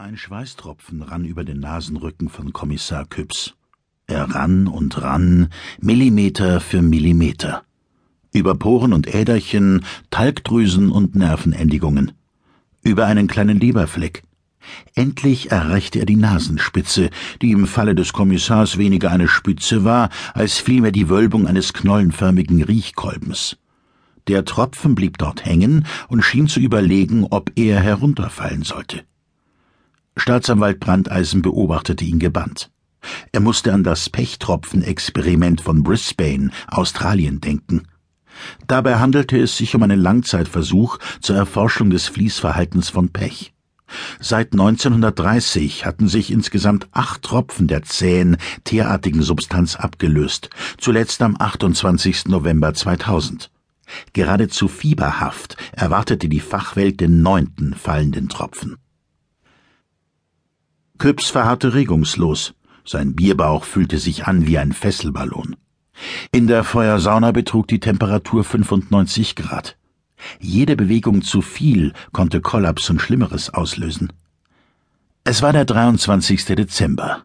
Ein Schweißtropfen rann über den Nasenrücken von Kommissar Küps. Er rann und rann, Millimeter für Millimeter. Über Poren und Äderchen, Talgdrüsen und Nervenendigungen. Über einen kleinen Leberfleck. Endlich erreichte er die Nasenspitze, die im Falle des Kommissars weniger eine Spitze war, als vielmehr die Wölbung eines knollenförmigen Riechkolbens. Der Tropfen blieb dort hängen und schien zu überlegen, ob er herunterfallen sollte. Staatsanwalt Brandeisen beobachtete ihn gebannt. Er musste an das Pechtropfen-Experiment von Brisbane, Australien, denken. Dabei handelte es sich um einen Langzeitversuch zur Erforschung des Fließverhaltens von Pech. Seit 1930 hatten sich insgesamt acht Tropfen der zähen, teerartigen Substanz abgelöst, zuletzt am 28. November 2000. Geradezu fieberhaft erwartete die Fachwelt den neunten fallenden Tropfen. Küps verharrte regungslos. Sein Bierbauch fühlte sich an wie ein Fesselballon. In der Feuersauna betrug die Temperatur 95 Grad. Jede Bewegung zu viel konnte Kollaps und Schlimmeres auslösen. Es war der 23. Dezember.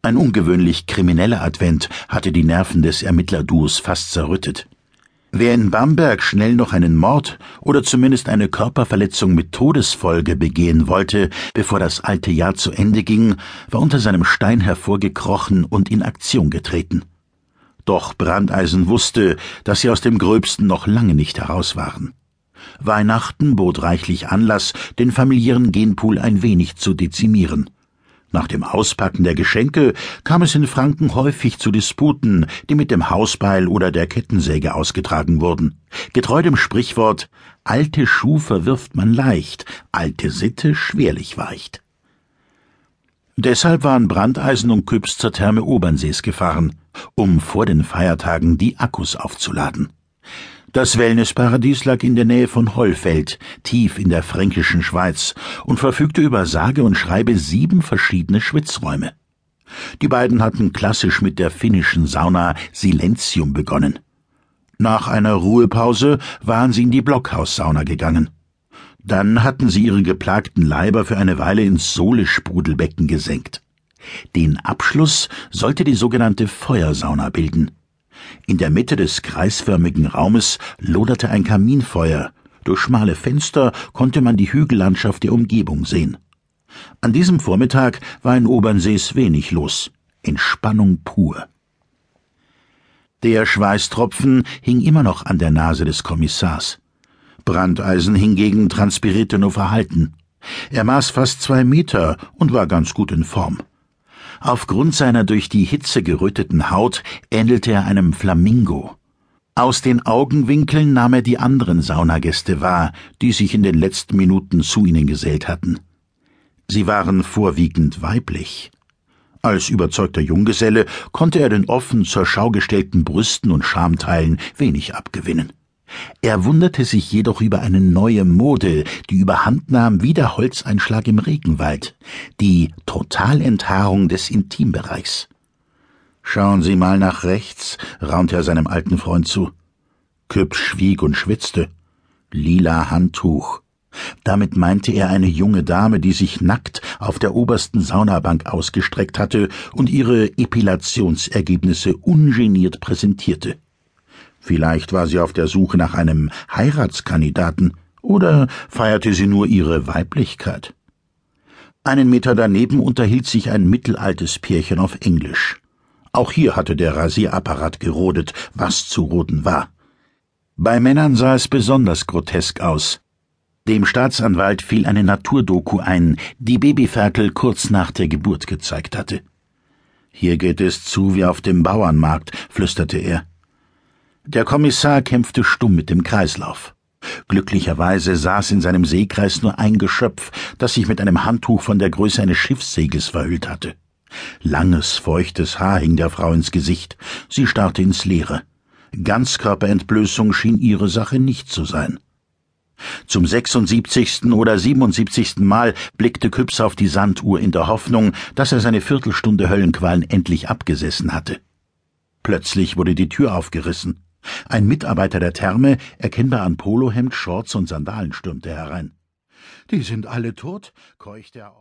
Ein ungewöhnlich krimineller Advent hatte die Nerven des Ermittlerduos fast zerrüttet. Wer in Bamberg schnell noch einen Mord oder zumindest eine Körperverletzung mit Todesfolge begehen wollte, bevor das alte Jahr zu Ende ging, war unter seinem Stein hervorgekrochen und in Aktion getreten. Doch Brandeisen wusste, dass sie aus dem Gröbsten noch lange nicht heraus waren. Weihnachten bot reichlich Anlass, den familiären Genpool ein wenig zu dezimieren. Nach dem Auspacken der Geschenke kam es in Franken häufig zu Disputen, die mit dem Hausbeil oder der Kettensäge ausgetragen wurden. Getreu dem Sprichwort Alte Schuh verwirft man leicht, alte Sitte schwerlich weicht. Deshalb waren Brandeisen und Küps zur Therme Obernsees gefahren, um vor den Feiertagen die Akkus aufzuladen. Das Wellnessparadies lag in der Nähe von Hollfeld, tief in der fränkischen Schweiz, und verfügte über sage und schreibe sieben verschiedene Schwitzräume. Die beiden hatten klassisch mit der finnischen Sauna Silentium begonnen. Nach einer Ruhepause waren sie in die Blockhaussauna gegangen. Dann hatten sie ihre geplagten Leiber für eine Weile ins Sohle-Sprudelbecken gesenkt. Den Abschluss sollte die sogenannte Feuersauna bilden. In der Mitte des kreisförmigen Raumes loderte ein Kaminfeuer, durch schmale Fenster konnte man die Hügellandschaft der Umgebung sehen. An diesem Vormittag war in Obernsees wenig los, Entspannung pur. Der Schweißtropfen hing immer noch an der Nase des Kommissars. Brandeisen hingegen transpirierte nur verhalten. Er maß fast zwei Meter und war ganz gut in Form. Aufgrund seiner durch die Hitze geröteten Haut ähnelte er einem Flamingo. Aus den Augenwinkeln nahm er die anderen Saunagäste wahr, die sich in den letzten Minuten zu ihnen gesellt hatten. Sie waren vorwiegend weiblich. Als überzeugter Junggeselle konnte er den offen zur Schau gestellten Brüsten und Schamteilen wenig abgewinnen. Er wunderte sich jedoch über eine neue Mode, die überhand nahm wie der Holzeinschlag im Regenwald, die Totalenthaarung des Intimbereichs. Schauen Sie mal nach rechts, raunte er seinem alten Freund zu. Küpp schwieg und schwitzte. Lila Handtuch. Damit meinte er eine junge Dame, die sich nackt auf der obersten Saunabank ausgestreckt hatte und ihre Epilationsergebnisse ungeniert präsentierte. Vielleicht war sie auf der Suche nach einem Heiratskandidaten oder feierte sie nur ihre Weiblichkeit. Einen Meter daneben unterhielt sich ein mittelaltes Pärchen auf Englisch. Auch hier hatte der Rasierapparat gerodet, was zu roden war. Bei Männern sah es besonders grotesk aus. Dem Staatsanwalt fiel eine Naturdoku ein, die Babyferkel kurz nach der Geburt gezeigt hatte. Hier geht es zu wie auf dem Bauernmarkt, flüsterte er. Der Kommissar kämpfte stumm mit dem Kreislauf. Glücklicherweise saß in seinem Seekreis nur ein Geschöpf, das sich mit einem Handtuch von der Größe eines Schiffssegels verhüllt hatte. Langes, feuchtes Haar hing der Frau ins Gesicht. Sie starrte ins Leere. Ganzkörperentblößung schien ihre Sache nicht zu sein. Zum 76. oder 77. Mal blickte Küps auf die Sanduhr in der Hoffnung, dass er seine Viertelstunde Höllenqualen endlich abgesessen hatte. Plötzlich wurde die Tür aufgerissen. Ein Mitarbeiter der Therme, erkennbar an Polohemd, Shorts und Sandalen, stürmte herein. Die sind alle tot, keuchte er auf.